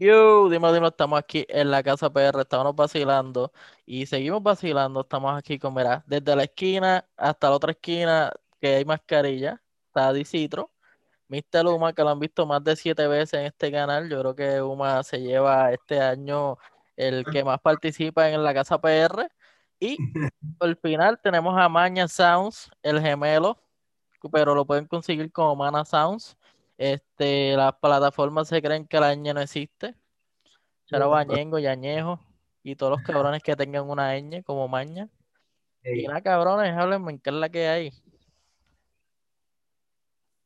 Yo, dime, dime, estamos aquí en la casa PR, estamos vacilando y seguimos vacilando. Estamos aquí con, mira, desde la esquina hasta la otra esquina que hay mascarilla, está Dicitro, Mr. Uma, que lo han visto más de siete veces en este canal. Yo creo que Uma se lleva este año el que más participa en la casa PR. Y al final tenemos a Maña Sounds, el gemelo, pero lo pueden conseguir como Mana Sounds. Este, las plataformas se creen que la ñ no existe. Charo Bañengo, Yañejo y todos los cabrones que tengan una ñ como maña. Y nada, cabrones, háblenme, ¿qué es la que hay?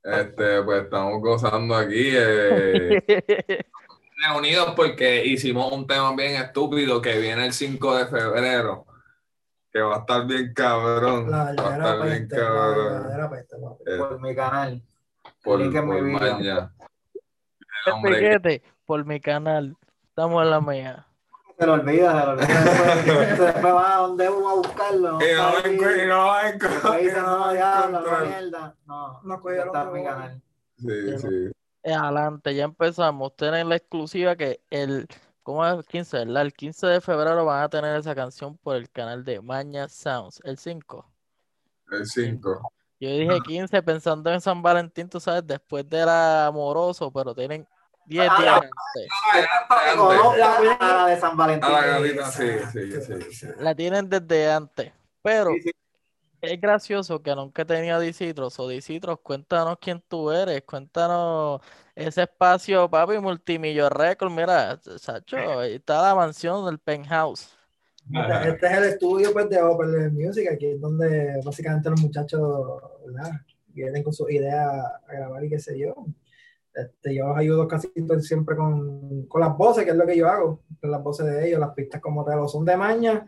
Este, pues estamos gozando aquí. Eh, reunidos porque hicimos un tema bien estúpido que viene el 5 de febrero. Que va a estar bien cabrón. La va a estar bien peste, la cabrón. verdadera peste. Eh, por mi canal. Por mi por maña. Hombre, Piquete, por mi canal. Estamos en la mía. Se lo olvida, se lo olvida. Después, después va a donde uno a buscarlo. y no lo encuentro, y no lo encuentro, y no diablo, encuentro. mierda. No, No está en mi canal. Sí, sí. Adelante, ya empezamos. Tienen la exclusiva que el, ¿cómo es? 15, ¿verdad? El 15 de febrero van a tener esa canción por el canal de Maña Sounds, el 5. El 5. Yo dije 15 pensando en San Valentín, tú sabes, después del amoroso, pero tienen 10 Ah, días la- antes. La- la de San Valentín. A la gatita, sí, sí, sí. sí. La tienen desde antes. Pero Sí, sí. es gracioso que nunca he tenido a Dicitros. O Dicitros, cuéntanos quién tú eres. Cuéntanos ese espacio, papi, multimillo récord. Mira, Sacho, ahí está la mansión del penthouse. Este, este es el estudio pues, de Open Music, aquí es donde básicamente los muchachos ¿verdad? vienen con sus ideas a grabar y qué sé yo. Este, yo los ayudo casi siempre con, con las voces, que es lo que yo hago, con las voces de ellos, las pistas como tal, o son de maña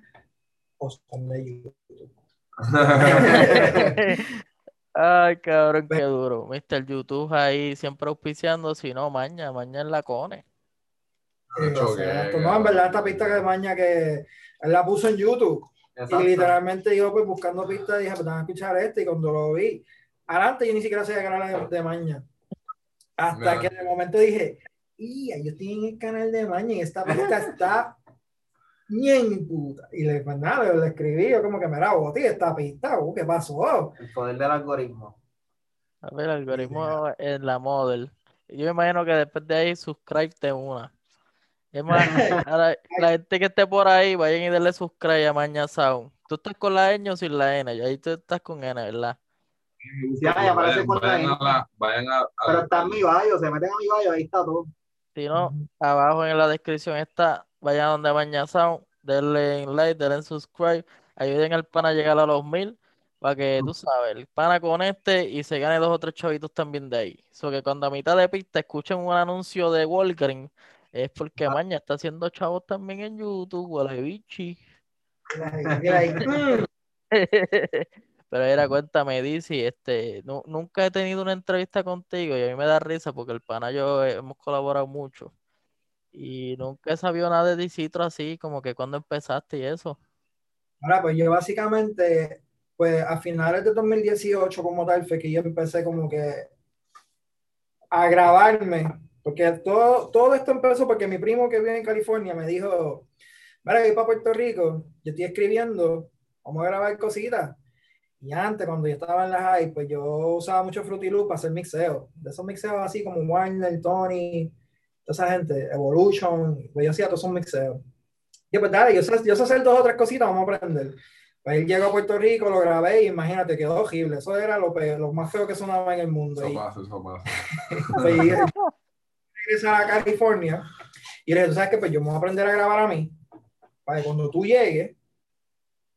o son de YouTube. Ay, cabrón, qué duro. Mr. YouTube ahí siempre auspiciando, si no, maña, maña en la cone. Que- No, en verdad esta pista de maña que él la puso en YouTube Exacto. y literalmente yo pues buscando pistas dije, pues déjame escuchar este y cuando lo vi, adelante yo ni siquiera sabía que era la de, de maña. Hasta No. que de momento dije, y yo estoy en el canal de maña y esta pista está bien puta. Y le, pues nada, le, le escribí, yo como que me la boté esta pista, uh, ¿qué pasó? El poder del algoritmo. A ver, el algoritmo en la model. Yo me imagino que después de ahí, suscríbete una. Es más, la, la gente que esté por ahí, vayan y denle subscribe a Maña Sound. Tú estás con la N o sin la N, ahí tú estás con N, ¿verdad? Ya, ya aparece Vayan, ahí. a la- vayan a- a- Pero está en mi bio, se meten a mi bio, ahí está todo. Si no, abajo en la descripción está, vayan donde Maña Sound, denle en like, denle en subscribe, ayuden al pana a llegar a los mil, para que tú sabes, el pana conecte y se gane dos o tres chavitos también de ahí. So que cuando a mitad de pista escuchen un anuncio de Walgreens, es porque Maña está haciendo chavos también en YouTube. Mm. Pero era, cuéntame, Dizzy, este, nu- nunca he tenido una entrevista contigo y a mí me da risa porque el pana y yo hemos colaborado mucho. Y nunca he sabido nada de Dicitro así, como que cuando empezaste y eso. Ahora, pues yo básicamente, pues a finales de 2018 como tal, fue que yo empecé como que a grabarme, porque todo, todo esto empezó porque mi primo que vive en California me dijo, mira, voy para Puerto Rico, yo estoy escribiendo, vamos a grabar cositas. Y antes, cuando yo estaba en la high, pues yo usaba mucho Fruity Loop para hacer mixeos, de esos mixeos así como Warner, Tony, toda esa gente, Evolution, pues yo hacía todos esos mixeos. Y pues dale, yo sé, yo sé hacer dos o tres cositas, vamos a aprender. Pues él llegó a Puerto Rico, lo grabé y imagínate, quedó horrible. Eso era lo, peor, lo más feo que sonaba en el mundo. Eso pasa, eso pasa. pues, y él regresa a California y le dije, tú sabes que pues yo me voy a aprender a grabar a mí, para que cuando tú llegues,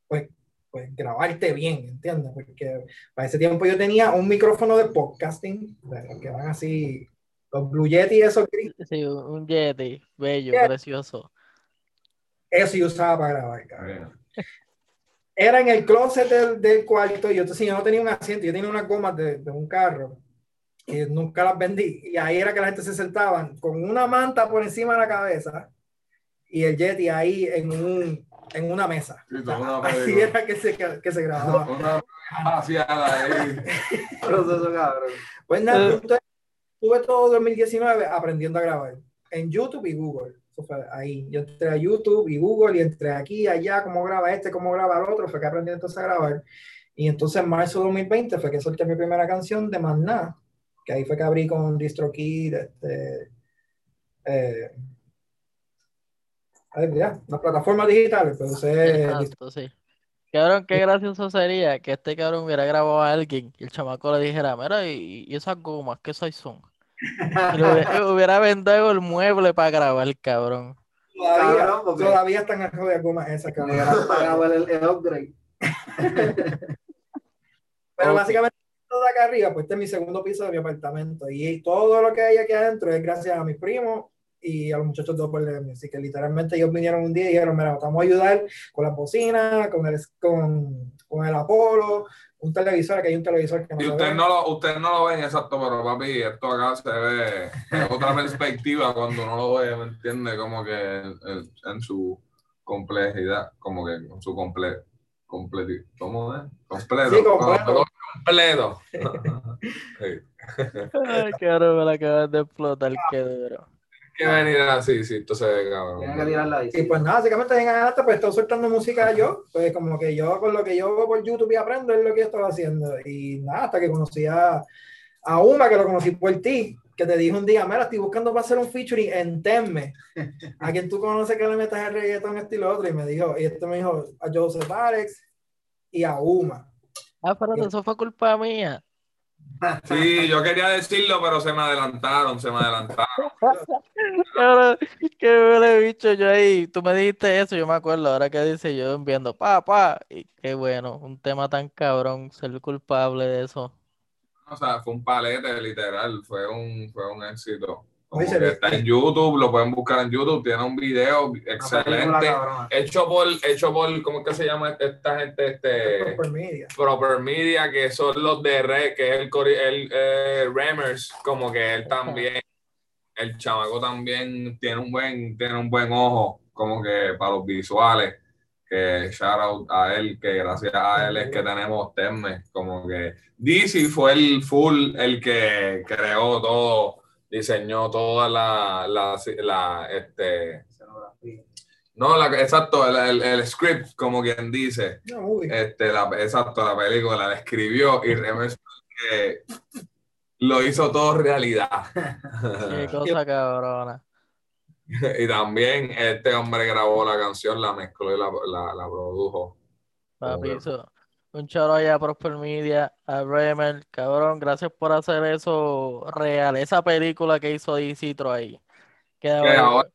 pues, pues grabarte bien, ¿entiendes? Porque para ese tiempo yo tenía un micrófono de podcasting, que van así, los Blue Yeti, esos gris, Sí, un Yeti, bello, Yeah. precioso. eso yo usaba para grabar, cabrón. era en el closet del, del cuarto. Y yo, entonces, yo no tenía un asiento, yo tenía unas gomas de, de un carro y nunca las vendí. Y ahí era que la gente se sentaba con una manta por encima de la cabeza y el Yeti ahí en, un, en una mesa. Sí, una Así película. era que se, que se grababa. Una vaciada ahí. Proceso cabrón. Pues nada, entonces, estuve todo 2019 aprendiendo a grabar. en YouTube y Google. Eso fue ahí. Yo entré a YouTube y Google y entré aquí, allá, cómo graba este, cómo graba el otro. Fue que aprendí entonces a grabar. Y entonces en marzo de 2020 fue que solté mi primera canción de Más Nada, que ahí fue que abrí con DistroKid, este, eh, ya, las plataformas digitales, pues usé Exacto, sí. Cabrón, qué gracioso sería que este cabrón hubiera grabado a alguien y el chamaco le dijera, mira, y, y esas gomas, ¿qué size son? Y hubiera, hubiera vendido el mueble para grabar, cabrón. todavía, Cabrón, porque- todavía están en de gomas esas, cabrón. hubieran pagado el, el upgrade. Pero básicamente de acá arriba, pues este es mi segundo piso de mi apartamento. Y todo lo que hay aquí adentro es gracias a mis primos y a los muchachos de Lemmy. Así que literalmente ellos vinieron un día y dijeron, mira, vamos a ayudar con la bocina, con el, con, con el Apolo, un televisor, que hay un televisor que no Y ve. no lo, ustedes no lo ven exacto, pero papi, esto acá se ve otra perspectiva cuando uno lo ve, ¿me entiende? Como que en, en su complejidad, como que en su comple, completi- ¿cómo es? Completo. Sí, completo. Completo. Sí. Ay, cabrón, me la acabas de explotar, qué duro. que venir así, sí, ve cabrón. Tienen que tirarla ahí. Y pues nada, básicamente en adelante pues estoy soltando música yo, pues como que yo con lo que yo por YouTube y aprendo es lo que yo estaba haciendo. Y nada, hasta que conocí a, a Uma, que lo conocí por ti, que te dijo un día, mira, estoy buscando para hacer un featuring en Tenme. A quien tú conoces que le metas el reggaetón, este y lo otro. Y me dijo, y este me dijo a Joseph Alex y a Uma. Ah, espérate, eso fue culpa mía. Sí, yo quería decirlo, pero se me adelantaron, se me adelantaron. Cabrón, qué huele bicho yo ahí. Tú me dijiste eso, yo me acuerdo. Ahora que dice yo enviando, pa, pa. Y qué bueno, un tema tan cabrón, ser culpable de eso. O sea, fue un palete, literal, fue un, fue un éxito. Está en YouTube, lo pueden buscar en YouTube, tiene un video excelente. Hecho por, hecho por, ¿cómo es que se llama esta gente? Este, Por media. Proper Media, que son los de Red, que es el, el eh, Remers, como que él también, el chamaco también tiene un buen, tiene un buen ojo, como que para los visuales, que shout out a él, que gracias a él es que tenemos Terme, como que DC fue el full, el que creó todo, diseñó toda la, la, la este, Escenografía. no, la, exacto, el, el, el script, como quien dice, No, uy. este, la, exacto, la película la escribió y Remes que lo hizo todo realidad. Qué cosa cabrona. y también este hombre grabó la canción, la mezcló y la, la, la produjo. Papi, eso. Un choro allá a Prosper Media, a Bremer, cabrón, gracias por hacer eso real. Esa película que hizo Dicitro ahí. Queda Que bueno. ahora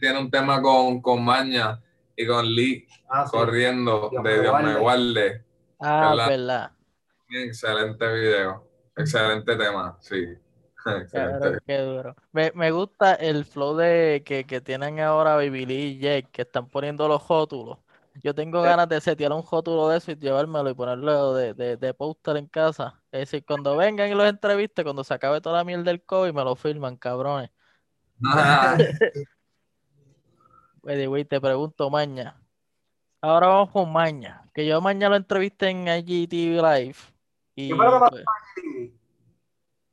tiene, un tema con, con Maña y con Lee Ah, sí. corriendo Dios de Dios me guarde. Ah, ¿verdad? verdad. Excelente video, excelente tema, sí. Excelente. Cabrón, qué duro. Me, me gusta el flow de que, que tienen ahora Baby Lee y Jake, que están poniendo los rótulos. Yo tengo ganas de setear un rótulo de eso y llevármelo y ponerlo de, de, de póster en casa. Es decir, cuando vengan y los entrevisten, cuando se acabe toda la mierda del COVID, me lo filman, cabrones. Oye, güey, te pregunto, Maña. Ahora vamos con Maña. Que yo mañana lo entrevisté en IGTV Live. Y pues,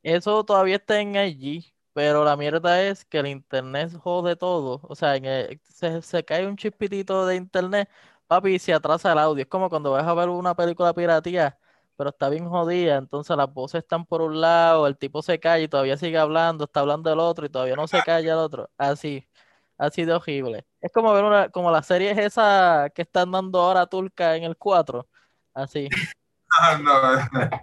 eso todavía está en IG, pero la mierda es que el internet jode todo. O sea, en el- se, se cae un chispitito de internet, papi, se atrasa el audio. Es como cuando vas a ver una película piratía, pero está bien jodida. Entonces las voces están por un lado, el tipo se calla y todavía sigue hablando, está hablando el otro y todavía no se calla el otro. Así, así de horrible. Es como ver una, como las series esas que están dando ahora turca en el 4. Así. No,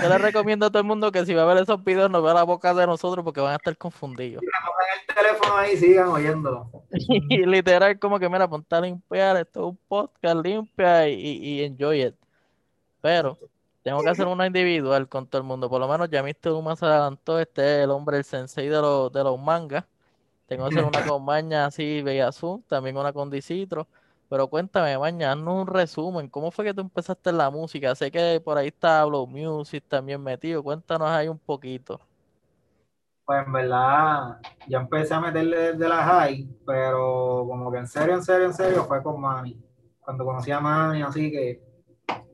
Yo les recomiendo a todo el mundo que si va a ver esos videos no vea la boca de nosotros porque van a estar confundidos. Pongan el teléfono ahí y sigan oyéndolo. Y literal como que mira, ponte a limpiar, esto es un podcast, limpia y, y enjoy it. Pero tengo que hacer una individual con todo el mundo. Por lo menos ya Mr. Uma se adelantó, este es el hombre, el sensei de los, de los mangas. Tengo que hacer una con Maña así, Bella Azul, también una con Dicitro. Pero cuéntame, Maña, haznos un resumen. ¿Cómo fue que tú empezaste la música? Sé que por ahí está Blow Music también metido. Cuéntanos ahí un poquito. Pues en verdad, ya empecé a meterle desde la high, pero como que en serio, en serio, en serio, fue con Manny. Cuando conocí a Manny, así que,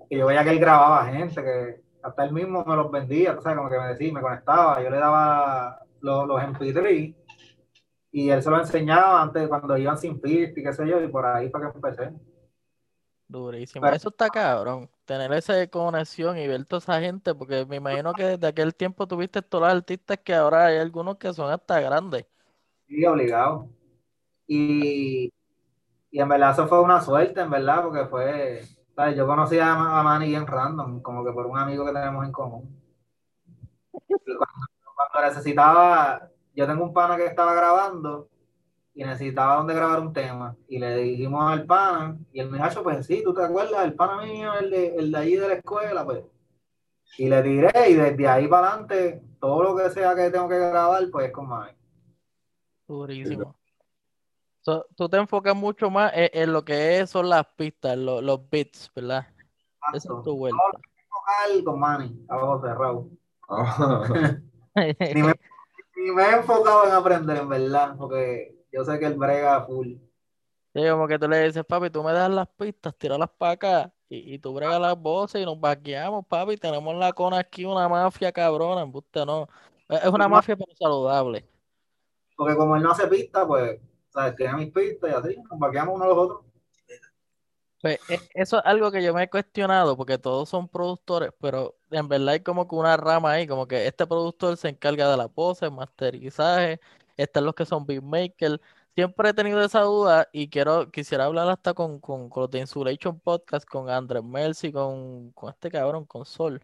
que yo veía que él grababa gente, que hasta él mismo me los vendía, o sea, como que me decía, me conectaba, yo le daba los, los MP3 Y él se lo enseñaba antes cuando iban sin pista y qué sé yo, y por ahí para que empecé. Durísimo. Pero- Eso está cabrón. Tener esa conexión y ver toda esa gente, porque me imagino que desde aquel tiempo tuviste todos los artistas que ahora hay algunos que son hasta grandes. Sí, obligado. Y, y en verdad eso fue una suerte, en verdad, porque fue, ¿sabes? Yo conocí a, a Manny bien random, como que por un amigo que tenemos en común. Y cuando, cuando necesitaba, yo tengo un pana que estaba grabando y necesitaba donde grabar un tema. Y le dijimos al pana, y el muchacho, pues sí, ¿tú te acuerdas? El pana mío, el de, el de allí de la escuela, pues. Y le tiré, y desde ahí para adelante, todo lo que sea que tengo que grabar, pues es con Manny. Durísimo. So, tú te enfocas mucho más en, en lo que es, son las pistas, lo- los beats, ¿verdad? Esa es Exacto. tu vuelta. vocal con Manny, a ojos cerrados. Ah, Ni me, ni me he enfocado en aprender, en verdad, porque yo sé que el brega full. Sí, como que tú le dices, papi, tú me das las pistas, tíralas para acá y, y tú bregas las voces y nos vaqueamos, papi. Tenemos la cona aquí, una mafia cabrona, embuste no. Es una Ma- mafia pero saludable. Porque como él no hace pista, pues, ¿sabes? Tiene mis pistas y así, nos vaqueamos unos a los otros. Pues e- eso es algo que yo me he cuestionado porque todos son productores, pero en verdad hay como que una rama ahí, como que este productor se encarga de la pose, el masterizaje, están los que son beatmakers. Siempre he tenido esa duda y quiero, quisiera hablar hasta con, con, con los de Insulation Podcast, con Andrés Mercy, con, con este cabrón, con Sol,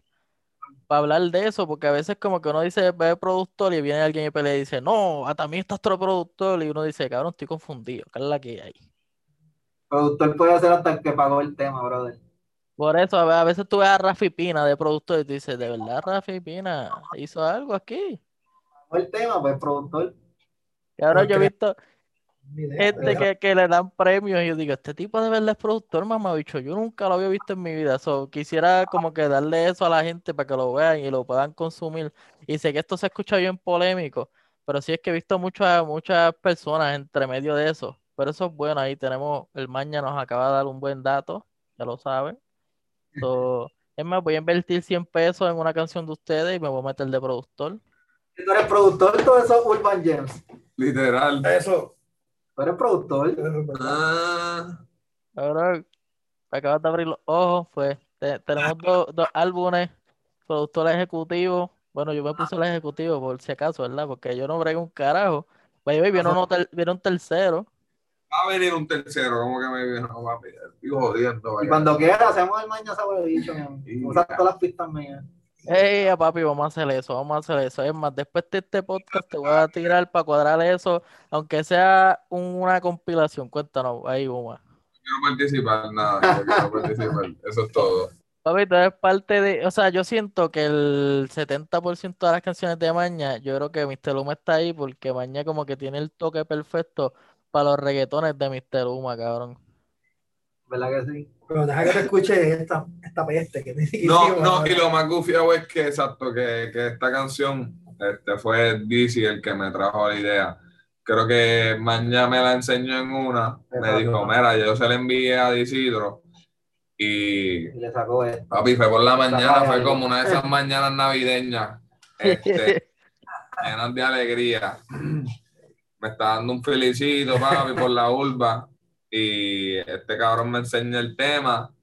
para hablar de eso, porque a veces como que uno dice ve productor y viene alguien y pelea y dice, no, a también estás otro productor, y uno dice, cabrón, estoy confundido, ¿qué es la que hay? Productor puede ser hasta el que pagó el tema, brother. Por eso, a ve- a veces tú ves a Rafi Pina de productor y tú dices, ¿de verdad Rafi Pina hizo algo aquí? Pagó el tema, pues productor. Y ahora yo he visto gente que, que le dan premios y yo digo, este tipo de verdad es productor, mamabicho, yo nunca lo había visto en mi vida. So, quisiera como que darle eso a la gente para que lo vean y lo puedan consumir. Y sé que esto se escucha bien polémico, pero sí es que he visto muchas, muchas personas entre medio de eso. Pero eso es bueno, ahí tenemos, el Maña nos acaba de dar un buen dato, ya lo saben. So, es más, voy a invertir 100 pesos en una canción de ustedes y me voy a meter de productor. Tú eres productor de todos esos Urban Gems. literal. Eso, Tú eres productor. eso. Ah, Ahora acabas de abrir los ojos, pues te- tenemos dos, dos álbumes, productor ejecutivo. Bueno, yo me puse el ejecutivo por si acaso, ¿verdad? Porque yo no brego un carajo. Pues viene, uno ter- viene un tercero. Va a venir un tercero, como que me vino, papi. Estoy jodiendo. Y cuando quiera hacemos el mañana sabe dicho, mi amor. Y Usa todas las pistas mías. Ey, papi, vamos a hacer eso, vamos a hacer eso. Es más, después de este podcast te voy a tirar para cuadrar eso, aunque sea un- una compilación. Cuéntanos, ahí, Buma. quiero participar, nada, yo quiero participar. Eso es todo. Papi, tú eres parte de, o sea, yo siento que el 70% de las canciones de Maña, yo creo que Mr. Luma está ahí porque Maña como que tiene el toque perfecto para los reggaetones de Mr. Luma, cabrón. ¿Verdad que sí? Pero deja que te escuche esta, esta peste que te No, hicimos, no, ¿verdad? y lo más gufiado es que, exacto, que, que esta canción este, fue Dizzy el que me trajo la idea. Creo que mañana me la enseñó en una. Me dijo, mira, yo se la envié a Disidro. Y Y le sacó esto. papi, fue por la mañana, fue como una de esas mañanas navideñas, este, llenas de alegría. Está dando un felicito, papi, por la urba. Y este cabrón me enseña el tema.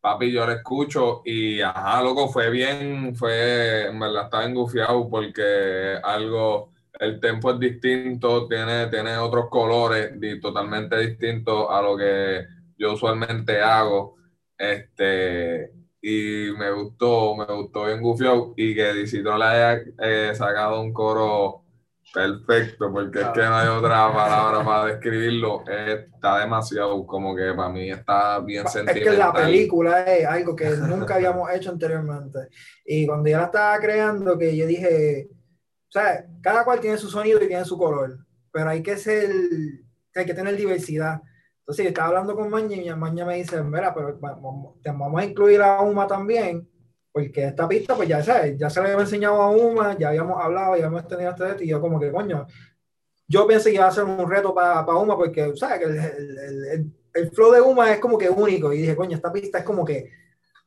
Papi, yo lo escucho y ajá, loco, fue bien, fue, en verdad estaba engufiado porque algo, el tempo es distinto, tiene, tiene otros colores di- totalmente distintos a lo que yo usualmente hago. Este, y me gustó, me gustó bien gufiado y que Dicito le haya eh, sacado un coro perfecto, porque es que no hay otra palabra para describirlo, está demasiado, como que para mí está bien Es que la sentimental. película es algo que nunca habíamos hecho anteriormente. Y cuando yo la estaba creando, que yo dije, o sea, cada cual tiene su sonido y tiene su color, pero hay que ser, hay que tener diversidad. Entonces yo estaba hablando con Maña y Maña me dice, mira, pero vamos, te vamos a incluir a Uma también, porque esta pista, pues ya sabes, ya se le había enseñado a Uma, ya habíamos hablado, ya habíamos tenido este reto, y yo como que, coño, yo pensé que iba a ser un reto para Uma, porque, ¿sabes? Que el, el, el, el, flow de Uma es como que único, y dije, coño, esta pista es como que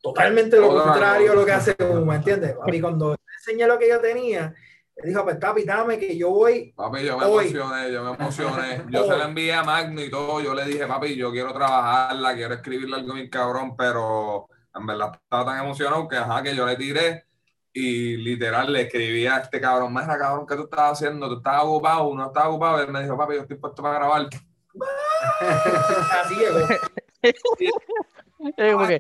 totalmente lo Otra contrario a lo que hace Uma, ¿entiendes? Y cuando enseñé lo que yo tenía, Él dijo, pues papi, dame que yo voy. Papi, yo me Hoy. emocioné, yo me emocioné. Yo se la envié a Magno y todo. Yo le dije, papi, yo quiero trabajarla, quiero escribirle algo bien cabrón, pero en verdad estaba tan emocionado que, ajá, que yo le tiré y literal le escribí a este cabrón, mira, cabrón, ¿qué tú estás haciendo? ¿Tú estás ocupado? ¿No estás ocupado? Y él me dijo, papi, yo estoy puesto para grabar. Así. Es que,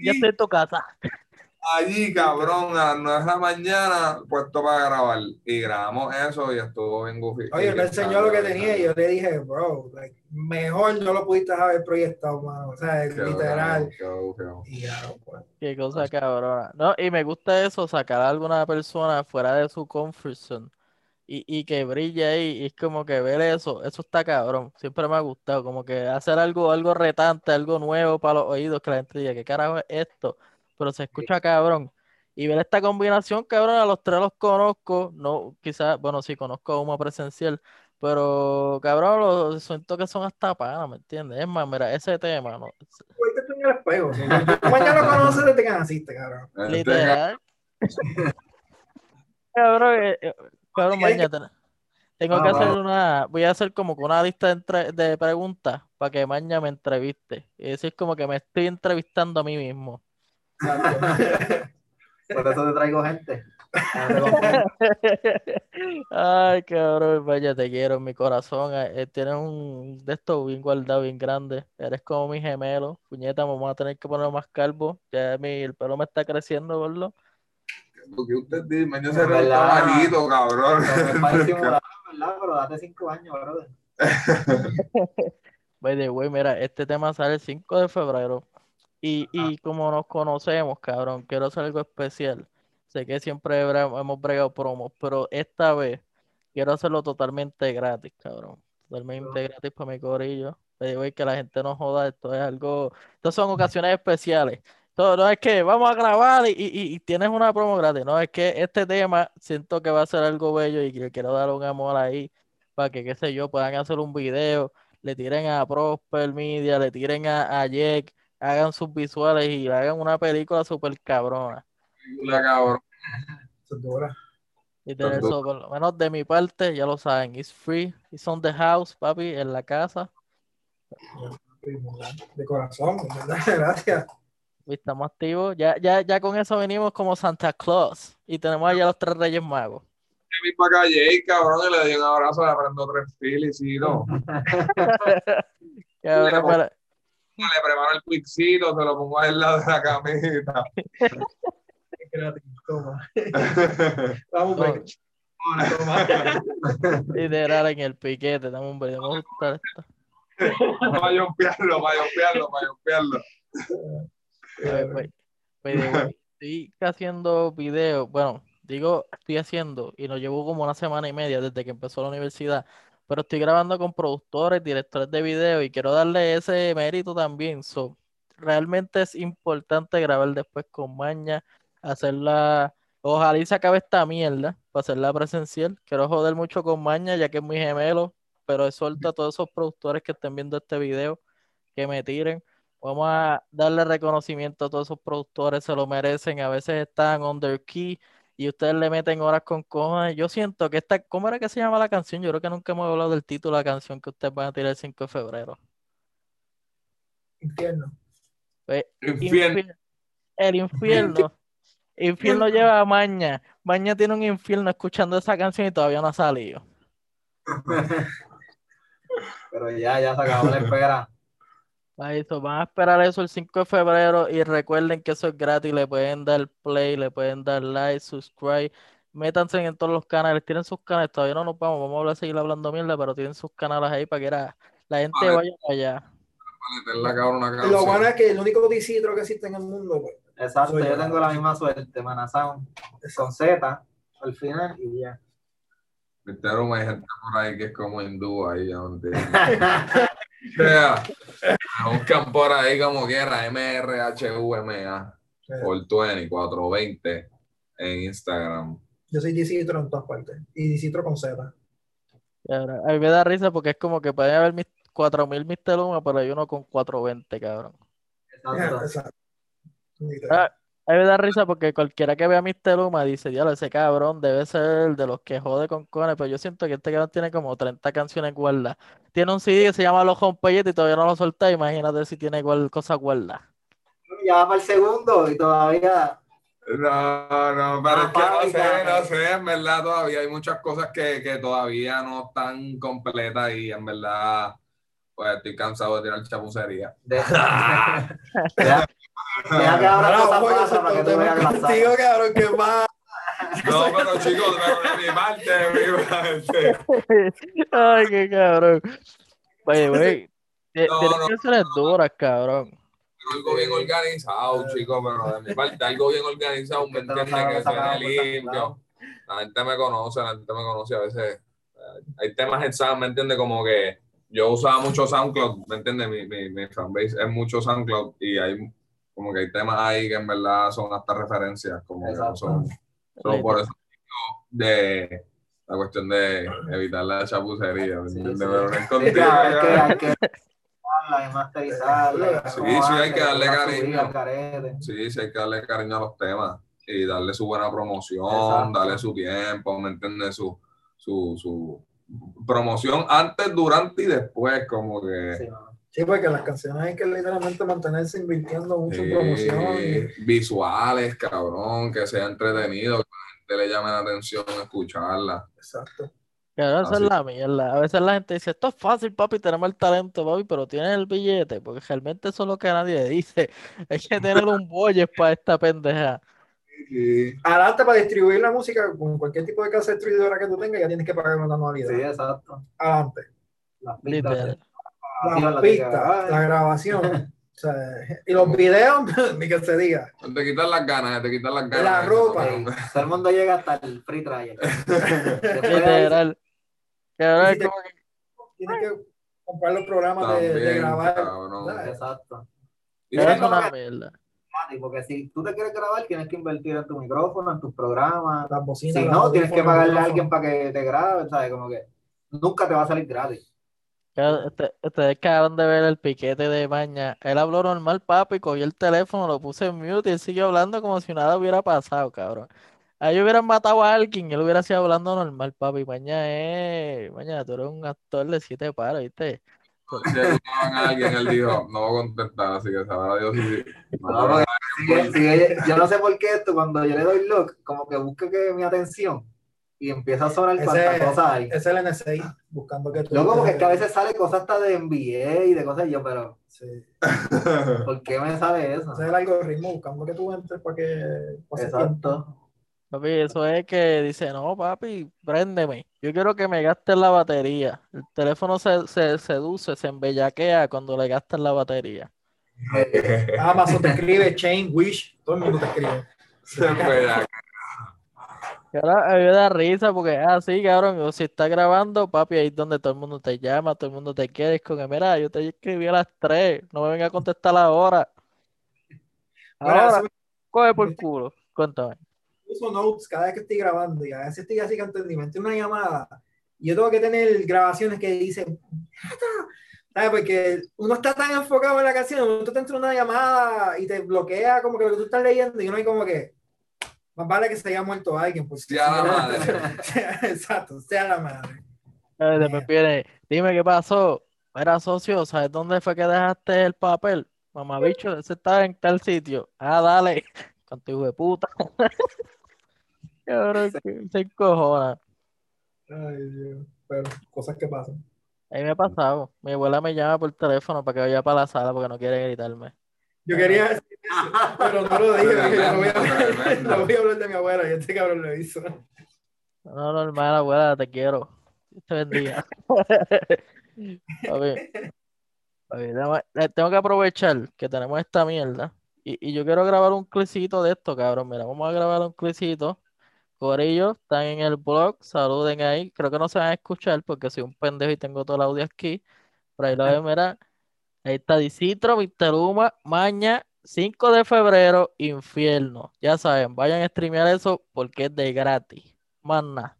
ya estoy en tu casa. Allí, cabrón, a las 9 de la mañana, puesto para grabar. Y grabamos eso y estuvo bien goofy. Oye, me enseñó lo que tenía y yo le dije, bro, like, mejor no lo pudiste haber proyectado, mano. O sea, literal. cabrón, quedó, quedó. Y ya, pues. Qué cosa cabrona. No, y me gusta eso, sacar a alguna persona fuera de su comfort zone y, y que brille ahí. Y es como que ver eso, eso está cabrón. Siempre me ha gustado, como que hacer algo, algo retante, algo nuevo para los oídos, que la gente diga, ¿qué carajo es esto? Pero se escucha cabrón. Y ver esta combinación, cabrón, a los tres los conozco. No, quizás, bueno, sí, conozco a uno presencial. Pero, cabrón, los siento que son hasta panas, ¿me entiendes? Es más, mira, ese tema, ¿no? Ahorita estoy en el espejo. Tú mañana lo conoces desde que naciste, cabrón. Este, Literal. Cabrón, eh, eh, cabrón, mañana tengo Ah, que hacer una, voy a hacer como que una lista de, entre- de preguntas para que mañana me entreviste. Y decir como que me estoy entrevistando a mí mismo. Por eso te traigo gente. Ay, cabrón, vaya, te quiero en mi corazón. eh, eh, tienes un de estos bien guardado, bien grande. Eres como mi gemelo. Puñeta, me vamos a tener que poner más calvo. Ya mi, el pelo me está creciendo, gordo. Porque usted dice, mañana se ve bajito, cabrón. ¿verdad? Pero date cinco años, brother. By the way, mira, este tema sale el 5 de febrero. Y, y como nos conocemos, cabrón, quiero hacer algo especial. Sé que siempre hemos bregado promos, pero esta vez quiero hacerlo totalmente gratis, cabrón. Totalmente gratis para mi corillo. The way, que la gente no joda, esto es algo. Estas son ocasiones especiales. Todo, no es que vamos a grabar y, y- y tienes una promo gratis. No, es que este tema siento que va a ser algo bello y que quiero dar un amor ahí para que, qué sé yo, puedan hacer un video le tiren a Prosper Media, le tiren a, a Jack, hagan sus visuales y hagan una película súper cabrona. La cabrón. Eso es dura. Y de Perfecto. eso, por lo menos de mi parte, ya lo saben, it's free, it's on the house, papi, en la casa. De corazón. Gracias. Estamos activos. Ya, ya, ya con eso venimos como Santa Claus. Y tenemos allá los tres Reyes Magos. Vi para Jay, cabrón, y le di un abrazo, le prendo tres filis y no. Cabrón, Le preparo el quixito, se lo pongo al lado de la camita. Gratis. Toma. Vamos, no, pues. Toma. literal en el piquete, dame un video. Me gusta esto. Para jumpearlo, para jumpearlo, para jumpearlo. Oye, pues, way, estoy haciendo videos, bueno, digo estoy haciendo y lo llevo como una semana y media desde que empezó la universidad, pero estoy grabando con productores, directores de video y quiero darle ese mérito también. So, realmente es importante grabar después con maña, hacerla, ojalá se acabe esta mierda para hacerla presencial. Quiero joder mucho con maña ya que es muy gemelo, pero suelto a todos esos productores que estén viendo este video que me tiren. Vamos a darle reconocimiento a todos esos productores, se lo merecen. A veces están under key y ustedes le meten horas con cojones. Yo siento que esta, ¿cómo era que se llama la canción? Yo creo que nunca hemos hablado del título de la canción que ustedes van a tirar el 5 de febrero. Infierno. Pues, Infierno. infier- el infierno. Infierno lleva a Maña. Maña tiene un infierno escuchando esa canción y todavía no ha salido. Pero ya, ya se acabó la espera. Eso, van a esperar eso el 5 de febrero y recuerden que eso es gratis, le pueden dar play, le pueden dar like, subscribe, métanse en todos los canales, tienen sus canales, todavía no nos vamos, vamos a hablar- seguir hablando mierda, pero tienen sus canales ahí para que la, la gente Vale. vaya para allá. Lo bueno es que el único disitro que existe en el mundo, pues. Exacto, Soy yo yo. tengo la misma suerte, Manazón, con Z al final y ya. Viste, hay gente por ahí que es como hindú ahí, yo no entiendo. Sea, buscan por ahí como quiera, MRHUMA, por 20, 420 en Instagram. Yo soy disitro en todas partes. Y disitro con Z. Ahora, A mí me da risa porque es como que pueden haber mis 4000 Mr. Luma, pero hay uno con 420, cabrón. Exacto. Exacto. Ah, A mí me da risa porque cualquiera que vea a Mr. Luma dice, diablo, ese cabrón debe ser el de los que jode con Cone, pero yo siento que este cabrón tiene como 30 canciones guardadas. Tiene un CD que se llama Los Homepeyes y todavía no lo solta, imagínate si tiene igual cosas guardadas. Ya va para el segundo y todavía. No, no, pero es que no sé, no sé, en verdad todavía hay muchas cosas que, que todavía no están completas y en verdad, pues estoy cansado de tirar chapucería. De... deja, deja que abra Ahora, cosas oye, falsas para que tú tema veas las contigo, cabrón, que más. No, pero chicos, mi parte, de mi parte. Ay, qué cabrón. Oye, güey, No, tienes no. canciones duras, cabrón. Algo bien organizado, chicos, pero de mi parte, algo bien organizado, ¿me entienden? Que suene limpio. La gente me conoce, la gente me conoce a veces. Hay temas en Sound, ¿me entiendes? Como que yo usaba mucho SoundCloud, ¿me entiendes? Mi, mi, mi fanbase es mucho SoundCloud y hay como que hay temas ahí que en verdad son hasta referencias, como que son. so, por eso de la cuestión de evitar la chapucería, ¿me Sí, entiendes? sí. Pero no es Sí, contigo, claro, es que ya. hay que y masterizarla. Sí, sí, hay que darle cariño. Sí, sí, hay que darle cariño a los temas y darle su buena promoción, Exacto. darle su tiempo, ¿me entiendes? Su, su, su promoción antes, durante y después, como que Sí. Sí, porque las canciones hay que literalmente mantenerse invirtiendo mucho en promoción. Y... visuales, cabrón, que sea entretenido, que la gente le llame la atención escucharla. Exacto. Cabrón, esa es Así. la mierda. A veces la gente dice, esto es fácil, papi, tenemos el talento, papi, pero tienes el billete, porque realmente eso es lo que nadie dice. Hay que tener un budget para esta pendeja. Sí, Adelante para distribuir la música con cualquier tipo de casa distribuidora que tú tengas, ya tienes que pagar una anualidad. Sí, exacto. Adelante. Las La la pista, la grabación. o sea, y los videos, ni que se diga. te quitan las ganas, te quitan las ganas. La ropa. Sí, todo el mundo llega hasta el free trial. Literal. Es como que Tienes que comprar los programas de, grabar. Exacto. Y es una no- mierda. Porque si tú te quieres grabar, tienes que invertir en tu micrófono, en tus programas. Las bocinas. Si no, tienes que pagarle a alguien para que te grabe, ¿sabes? Como que nunca te va a salir gratis. Este- Ustedes acaban de ver el piquete de Maña. Él habló normal, papi, cogió el teléfono, lo puse en mute y él siguió hablando como si nada hubiera pasado, cabrón. Ahí hubieran matado a alguien y él hubiera sido hablando normal, papi. Maña es. Maña, tú eres un actor de siete paros, ¿viste? Escuchaban a alguien, él dijo, no voy a contestar, así que sabrá Dios si... No, porque sigue- sigue- yo no sé por qué esto, cuando yo le doy lock, como que busca que mi atención y empieza a sonar Ese- cuantas cosas hay. Es el NSI buscando que tú. Luego, porque es que a veces sale cosas hasta de NBA y de cosas y yo, pero Sí. ¿por qué me sale eso? Ese es el algoritmo buscando que tú entres para que pase tiempo. Exacto. Papi, eso es que dice, no, papi, préndeme. Yo quiero que me gastes la batería. El teléfono se, se seduce, se embellaquea cuando le gastas la batería. Amazon te escribe, Chain, Wish, todo el mundo te escribe. Se ya. Que ahora a mí me da risa porque es así, cabrón. o Si estás grabando, papi, ahí es donde todo el mundo te llama, todo el mundo te quiere. Es con que, mira, yo te escribí a las 3, no me venga a contestar ahora. Bueno, Ahora, eso- coge por culo. Cuéntame. uso notes cada vez que estoy grabando y a veces estoy así que entendimiento una llamada y yo tengo que tener grabaciones que dicen ¿sabes? porque uno está tan enfocado en la canción uno te entra una llamada y te bloquea como que lo que tú estás leyendo y uno hay como que más vale que se haya muerto alguien porque Sea la madre. exacto sea la madre viene, dime qué pasó. Mira, socio, ¿sabes dónde fue que dejaste el papel? Mamabicho, ese estaba en tal sitio. Ah, dale. Contigo de puta. Cabrón, que se encojona. Ay, Dios. pero cosas que pasan A mí me ha pasado. Mi abuela me llama por teléfono para que vaya para la sala porque no quiere gritarme. Yo quería decir eso pero no lo dije no voy a hablar, Tremendo. no voy a hablar de mi abuela y este cabrón lo hizo No, normal, abuela, te quiero. Dios te bendiga. Papi, papi, dame- eh, tengo que aprovechar que tenemos esta mierda. Y, y yo quiero grabar un clicito de esto, cabrón. Mira, vamos a grabar un clicito. Corillo, están en el blog, saluden ahí. Creo que no se van a escuchar porque soy un pendejo y tengo todo el audio aquí. Pero ahí lo ven, mira. Ahí está Dicitro, Victoruma, Maña, 5 de febrero, Infierno. Ya saben, vayan a streamear eso porque es de gratis. Más nada.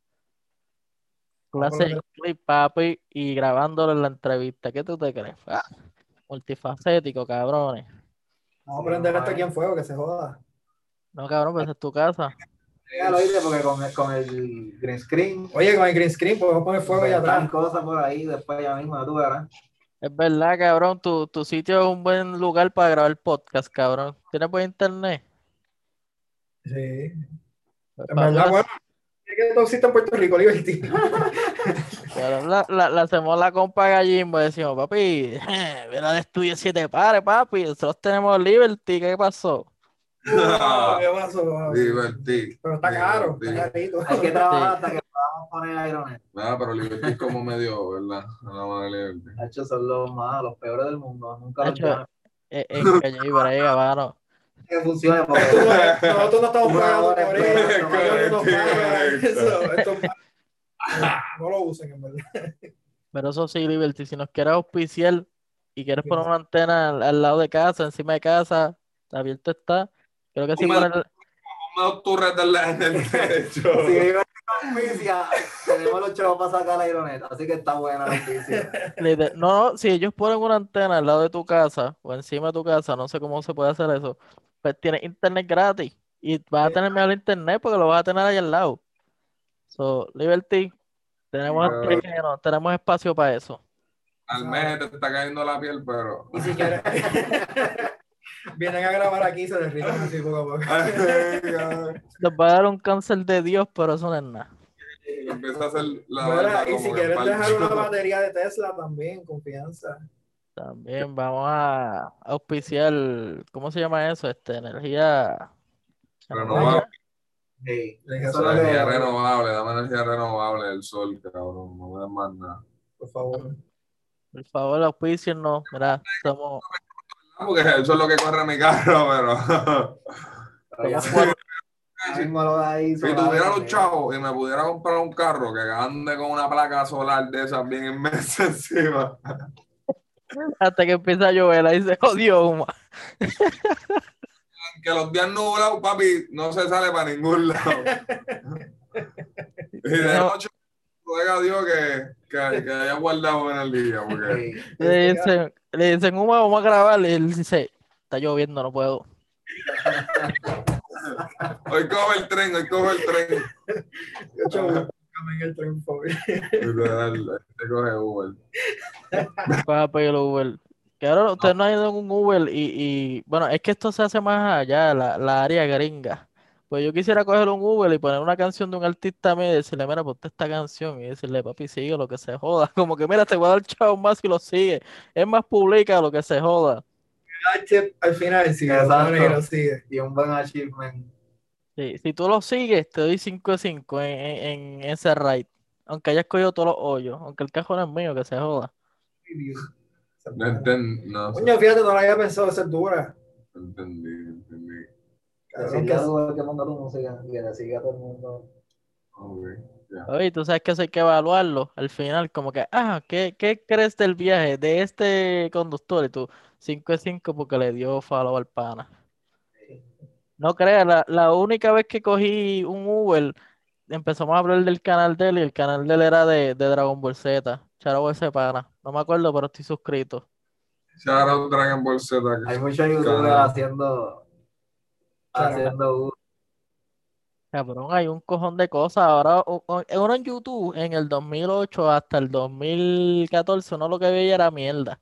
Clase clip, papi, y grabándolo en la entrevista. ¿Qué tú te crees? Ah, multifacético, cabrones. vamos a prender esto aquí en fuego que se joda No, cabrón, pues es tu casa. Dígalo, oíste, porque con el, con el green screen, Oye, con el green screen podemos poner fuego allá atrás. cosas por ahí, después ya mismo, tú verás. Es verdad, cabrón, tu, tu sitio es un buen lugar para grabar podcast, cabrón. ¿Tienes buen internet? Sí. Pues, En verdad, bueno. Es que todo existe en Puerto Rico, Liberty. cabrón, la, hacemos la compa gallimbo y decimos, papi, mira de estudio siete pares, papi. Nosotros tenemos Liberty, ¿qué pasó? ¿Qué pasó? Liberty. Pero está caro, está carito. Hay que trabajar hasta que podamos poner Ironet. Nada, pero Liberty es como medio, ¿verdad? Nada más de Liberty. Hacho, son los más, los peores del mundo. Nunca los Hacho. Eh, En calle y brega, mano. que funcione porque Nosotros no estamos pagando por eso. no correcto. pagan eso. Esto es malo. No lo usen, en verdad. Pero eso sí, Liberty, si nos quieres auspiciar y quieres poner una antena al, al lado de casa, encima de casa, abierto está. Creo que sí dos torres en el techo. si vive en auspicia, tenemos los chavos para sacar la Ironet. Así que está buena la liter- no, no, si ellos ponen una antena al lado de tu casa o encima de tu casa, no sé cómo se puede hacer eso, pues tienes internet gratis y vas a tener mejor internet porque lo vas a tener ahí al lado. So, Liberty, tenemos, tenemos espacio para eso. Al mes te está cayendo la piel, pero. Y si quieren, vienen a grabar aquí y se derriten así poco a poco. Les va a dar un cáncer de Dios, pero eso no es nada. Empieza a hacer la Mira, y si falso. dejar una batería de Tesla también, confianza. También vamos a auspiciar, ¿cómo se llama eso? Este, energía Renovable. Lo Energía renovable, dame energía renovable del sol, cabrón. No me des más nada. Por favor. Por favor, auspicienos. Mira, somos, Ah, Porque eso es lo que corre mi carro, pero. ahí Si tuviera los chavos y me pudiera comprar un carro que ande con una placa solar de esas bien inmensa encima. hasta que empieza a llover, ahí se jodió Uma. Que los días nublados, papi, no se sale para ningún lado. Y de No. noche, ruega Dios que, que, que haya guardado en el día. Porque Sí. Le dicen, le dicen, Uma, vamos a grabar. Y él dice, está lloviendo, no puedo. hoy coge el tren, hoy coge el tren. Yo, chavo, en el tren, por favor. Te coge Uber. Vas a pedir el Uber. Que ahora usted no ha ido en un Uber y, y, bueno, es que esto se hace más allá, la, la área gringa. Pues yo quisiera coger un Uber y poner una canción de un artista mío y decirle, mira, ponte esta canción y decirle, papi, sigue lo que se joda. Como que, mira, te voy a dar chavo más si lo sigue. Es más, publica lo que se joda. Al final, lo Exacto. pones y lo sigue. Y un buen achievement. Sí, si tú lo sigues, te doy 5 de 5 en, en, en ese ride. Aunque hayas cogido todos los hoyos. Aunque el cajón es mío, que se joda. No entendí, no, Coño, fíjate, no la había pensado ser dura. no entendí, entendí. Cabrón, Decirle que- a Google que ponga tu música y que le siga a todo el mundo. Ok, ya. Oye, tú sabes que eso hay que evaluarlo al final, como que, ah, ¿qué, qué crees del viaje de este conductor? Y tú, 5 de 5 porque le dio follow al pana. No creas, la, la única vez que cogí un Uber, empezamos a hablar del canal de él y el canal de él era de, de Dragon Ball Z. Charo ese pana. No me acuerdo, pero estoy suscrito. Out Dragon Ball Z. Hay muchos youtubers haciendo. Claro. Haciendo. Cabrón, hay un cojón de cosas. Ahora, uno en YouTube, en el 2008 hasta el 2014, uno lo que veía era mierda.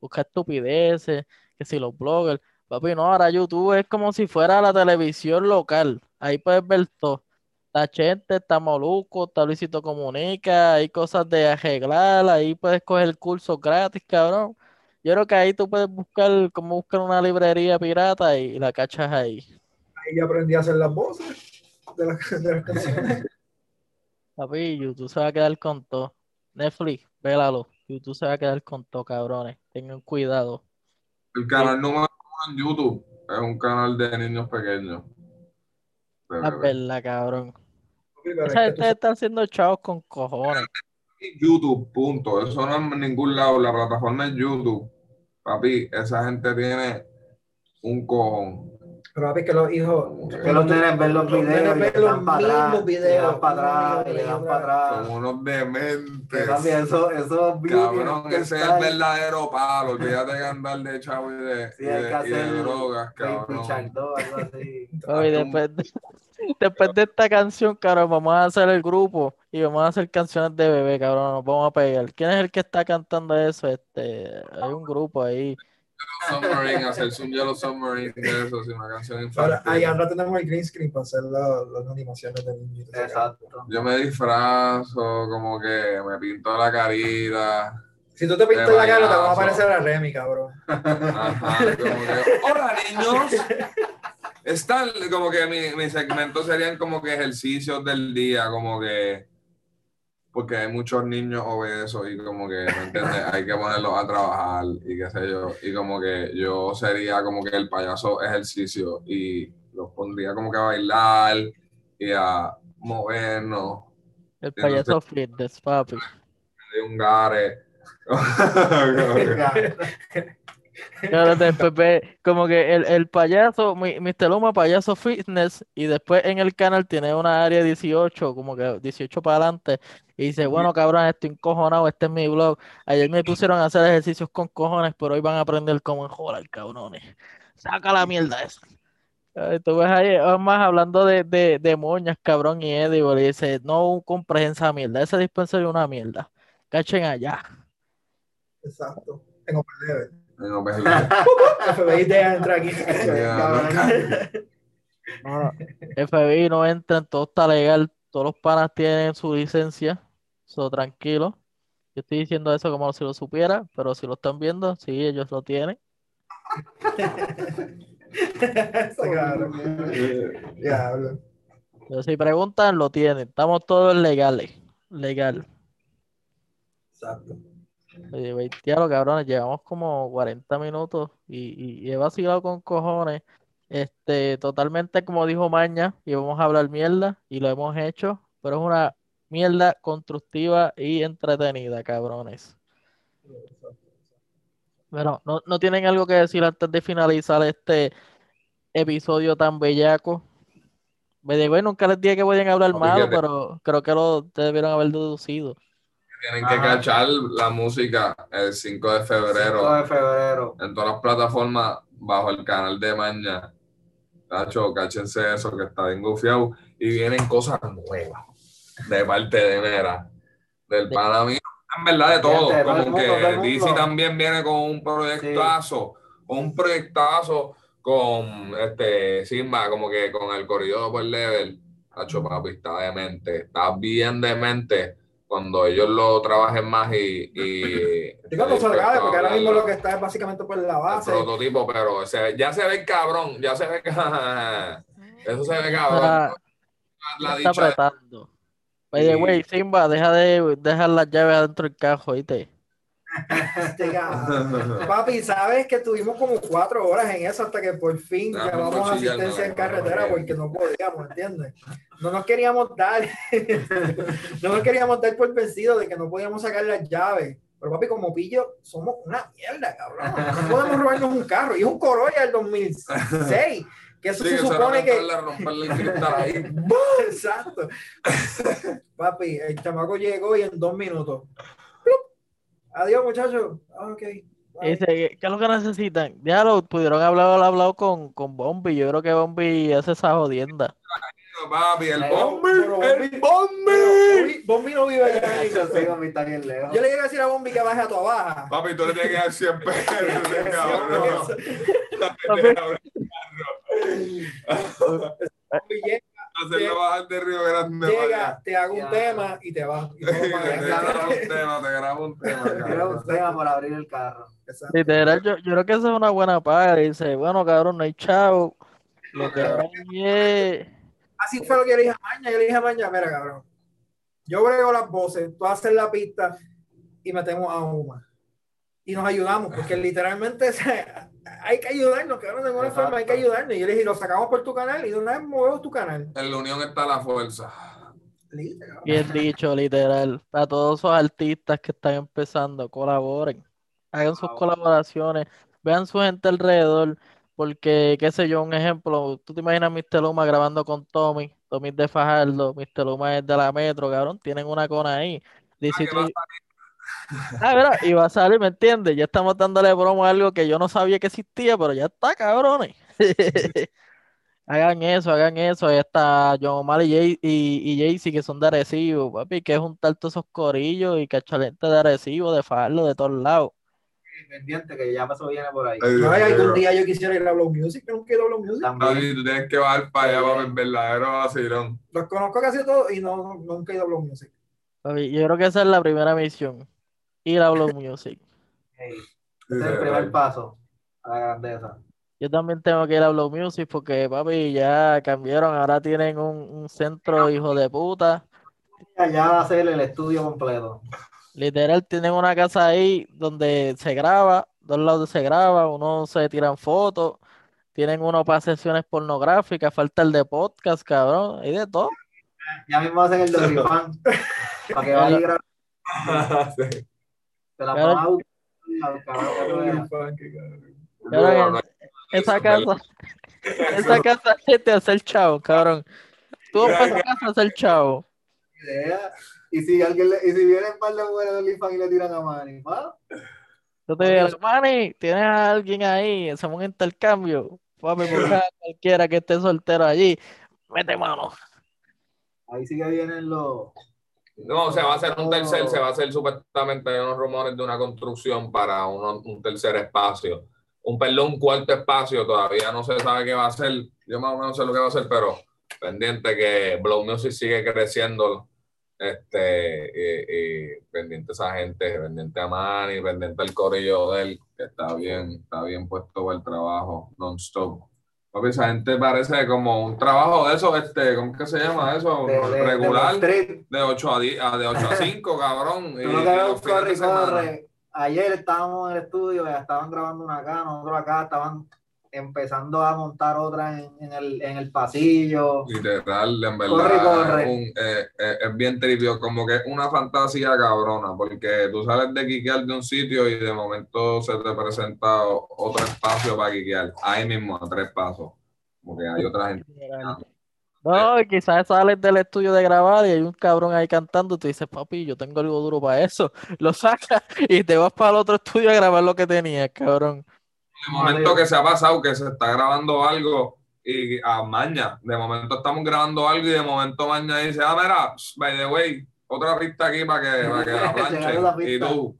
Buscar estupideces, que si los bloggers. Papi, no, ahora YouTube es como si fuera la televisión local. Ahí puedes ver todo. Está Chente, está Moluco, está Luisito Comunica, hay cosas de arreglar, ahí puedes coger cursos gratis, cabrón. Yo creo que ahí tú puedes buscar cómo buscar una librería pirata y la cachas ahí. Ahí yo aprendí a hacer las voces de las, de las canciones. Papi, YouTube se va a quedar con todo. Netflix, vélalo. YouTube se va a quedar con todo, cabrones. Tengan cuidado. El canal número uno en YouTube es un canal de niños pequeños. Pero- Es verdad, cabrón. Es Esa que gente tú- está haciendo chavos con cojones. YouTube, punto. Eso no es en ningún lado. La plataforma es YouTube. Papi, esa gente tiene un cojón. Pero papi, que los hijos. Que los nenes ven los videos y los atrás, mismos le videos, dan para atrás, uno le dan para atrás. Como unos dementes. Que también eso, esos videos Cabrón, que ese es el verdadero palo. Olvídate de andar de chavo y de, Sí, y de, que y de drogas, cabrón. Shark 2, algo así. Papi, Hazte un- después, de, después de esta canción, cabrón, vamos a hacer el grupo y vamos a hacer canciones de bebé, cabrón, nos vamos a pegar. ¿Quién es el que está cantando eso? Este, hay un grupo ahí. Submarine, hacerse un Yellow Submarine de eso, sí, una canción Ahora, infantil. ahí ahora tenemos el green screen para hacer la- las animaciones de niñitos. Exacto. Yo me disfrazo, como que me pinto la carita. Si tú te pintas la cara, te va a aparecer a Remy, cabrón. Ajá, como que, hola niños. Están, como que mi, mi segmento serían como que ejercicios del día, como que, porque hay muchos niños obesos y como que, ¿me entiendes? Hay que ponerlos a trabajar y qué sé yo. Y como que yo sería como que el payaso ejercicio y los pondría como que a bailar y a movernos El Yo no sé. payaso fitness, papi. de un gare. Claro, después ve como que el, el payaso, mi- Mr. Luma, payaso fitness, y después en el canal tiene una área 18, como que 18 para adelante, y dice, bueno, cabrón, estoy encojonado, este es mi blog. Ayer me pusieron a hacer ejercicios con cojones, pero hoy van a aprender cómo enjolar, cabrones. Saca la mierda esa. Tú ves ahí, más hablando de, de, de moñas, cabrón, y Edible, y dice, no compres esa mierda, ese dispensario es una mierda. Cachen allá. Exacto. Tengo level. No, pues, FBI deja entrar aquí. No, no. FBI no entran, todo está legal, todos los panas tienen su licencia, so tranquilo. Yo estoy diciendo eso como si lo supiera, pero si lo están viendo, sí, ellos lo tienen. Pero si preguntan, lo tienen. Estamos todos legales. Legal. Exacto. Oye, diablo, cabrones, llevamos como 40 minutos y, y- y he vacilado con cojones. Este, totalmente como dijo Maña, y vamos a hablar mierda, y lo hemos hecho, pero es una mierda constructiva y entretenida, cabrones. Bueno, ¿no, no tienen algo que decir antes de finalizar este episodio tan bellaco? Me digo, nunca les dije que podían hablar malo, pero creo que lo debieron haber deducido. Tienen que Ajá. cachar la música el 5 de febrero 5 de febrero. en todas las plataformas bajo el canal de Maña. Tacho, cáchense eso que está bien gufiado. Y vienen cosas nuevas de parte de Mera, del De- pana mío. En verdad, de todo. Gente, Como mundo, que DC también viene con un proyectazo, con un proyectazo con este Simba, como que con el corrido por level. Tacho, papi, está demente. Está bien demente cuando ellos lo trabajen más y. y Y cuando estoy salga, dispuesto porque ahora mismo lo que está es básicamente por la el base. prototipo, pero se- ya se ve cabrón, ya se ve eso se ve cabrón. Está- La ya está dicha de- apretando. Oye, güey, Simba, deja de dejar las llaves adentro del cajo, ¿oíste? Este. Papi, sabes que tuvimos como cuatro horas en eso hasta que por fin no chillar, asistencia no, en carretera porque no podíamos, ¿entiendes? No nos queríamos dar, no nos queríamos dar por vencido de que no podíamos sacar las llaves. Pero papi, como pillo, somos una mierda, cabrón. No podemos robarnos un carro. Y es un Corolla del 2006. Que eso Sí, se supone que... Exacto. Papi, el chamaco llegó y en dos minutos. Adiós, muchachos. Ah, ok. Bye. dice, ¿qué es lo que necesitan? Ya lo pudieron hablar, hablado con, con Bombi. Yo creo que Bombi hace esa jodienda. Papi, el bombi, el bombi. Bombi- no vive allá. Yo sé que está bien lejos. Yo le llegué a decir a Bombi que baje a tu baja. Papi, tú le tienes que dar 100 pesos, cabrón. Llega, Hacerlo bajar de Río Grande. llega, te hago un Ya. tema y te vas. Y Te grabo un tema, te grabo un tema. Quiero cabrón. un tema por abrir el carro. Literal, yo, yo creo que esa es una buena paga. Dice, bueno, cabrón, no hay chavo. Lo que hay. Así fue lo que yo le dije a Maña. Yo le dije a Maña, mira, cabrón. Yo brego las voces, tú haces la pista y metemos a Uma. Y nos ayudamos, porque literalmente hay que ayudarnos, cabrón, de alguna Exacto. forma hay que ayudarnos. Y yo le dije, lo sacamos por tu canal y de una vez movemos tu canal. En la unión está la fuerza. Cabrón. Bien dicho, literal. A todos esos artistas que están empezando, colaboren. Hagan sus colaboraciones. Vean su gente alrededor. Porque, qué sé yo, un ejemplo, tú te imaginas a Mr. Luma grabando con Tommy, Tommy es de Fajardo, Mr. Luma es de la Metro, cabrón, tienen una cona ahí. Dice que va a tú- Ah, mira, y va a salir, ¿me entiendes? Ya estamos dándole promo a algo que yo no sabía que existía, pero ya está, cabrones. Hagan eso, hagan eso. Ahí está John Omar y, Jay, y, y Jay-Z, que son de Arecibo, papi, que es juntar todos esos corillos y cachalente de Arecibo, de Fajardo, de todos lados. Pendiente, que ya eso viene por ahí. Ay, No, algún día yo quisiera ir a Blow Music, yo nunca he ido a Blow Music. También. Tú tienes que bajar para allá para ver el verdadero vacilón. Los conozco casi todos y no, nunca he ido a Blow Music. Yo creo que esa es la primera misión. Ir a Blow Music. Ese es el primer paso a la grandeza. Yo también tengo que ir a Blow Music porque, papi, ya cambiaron. Ahora tienen un, un centro hijo de puta. Ya va a ser el estudio completo. Literal, tienen una casa ahí donde se graba, dos lados se graba, uno se tiran fotos, tienen uno para sesiones pornográficas, falta el de podcast, cabrón, hay de todo. Ya mismo hacen el de OnlyFans. para que vaya y grabe. Sí. Te la Claro. al Esa casa, esa casa es de hacer chavo, cabrón. Tú vas para esa casa a hacer chavo. Idea. Y si alguien le, y si vienen par de mujeres de OnlyFans y le tiran a Manny, ¿va? Yo te digo, Manny, tienes a alguien ahí, hacemos un intercambio. Papi, busca a cualquiera que esté soltero allí. Mete mano. Ahí sí que vienen los. No, se va a hacer un tercer, se va a hacer supuestamente unos rumores de una construcción para uno- un tercer espacio. Un perdón, un cuarto espacio, todavía no se sabe qué va a ser. Yo más o menos sé lo que va a hacer, pero pendiente que Blow Music sigue creciendo. Este, y, y pendiente a esa gente, pendiente a Manny, pendiente al corillo de él, que está bien, está bien puesto el trabajo non-stop. Papi, esa gente parece como un trabajo de eso, este, ¿cómo que se llama eso? de- de- de Regular. street. De 8 a 10, a- de 8 a 5, cabrón. Y, corre de corre. Ayer estábamos en el estudio, estaban grabando una acá, nosotros acá estaban empezando a montar otra en, en el, en el pasillo. Literal, en verdad. Corre, corre. Es, un- eh, eh, es bien trivio, como que es una fantasía cabrona, porque tú sales de quiquear de un sitio y de momento se te presenta otro espacio para quiquear. Ahí mismo, a tres pasos. Como que hay otra gente. No, y quizás sales del estudio de grabar y hay un cabrón ahí cantando y tú dices, papi, yo tengo algo duro para eso. Lo sacas y te vas para el otro estudio a grabar lo que tenías, cabrón. De momento que se ha pasado, que se está grabando algo y a maña, de momento estamos grabando algo y de momento maña dice, ah, mira, by the way, otra pista aquí para que, para que la planchen. la Y tú,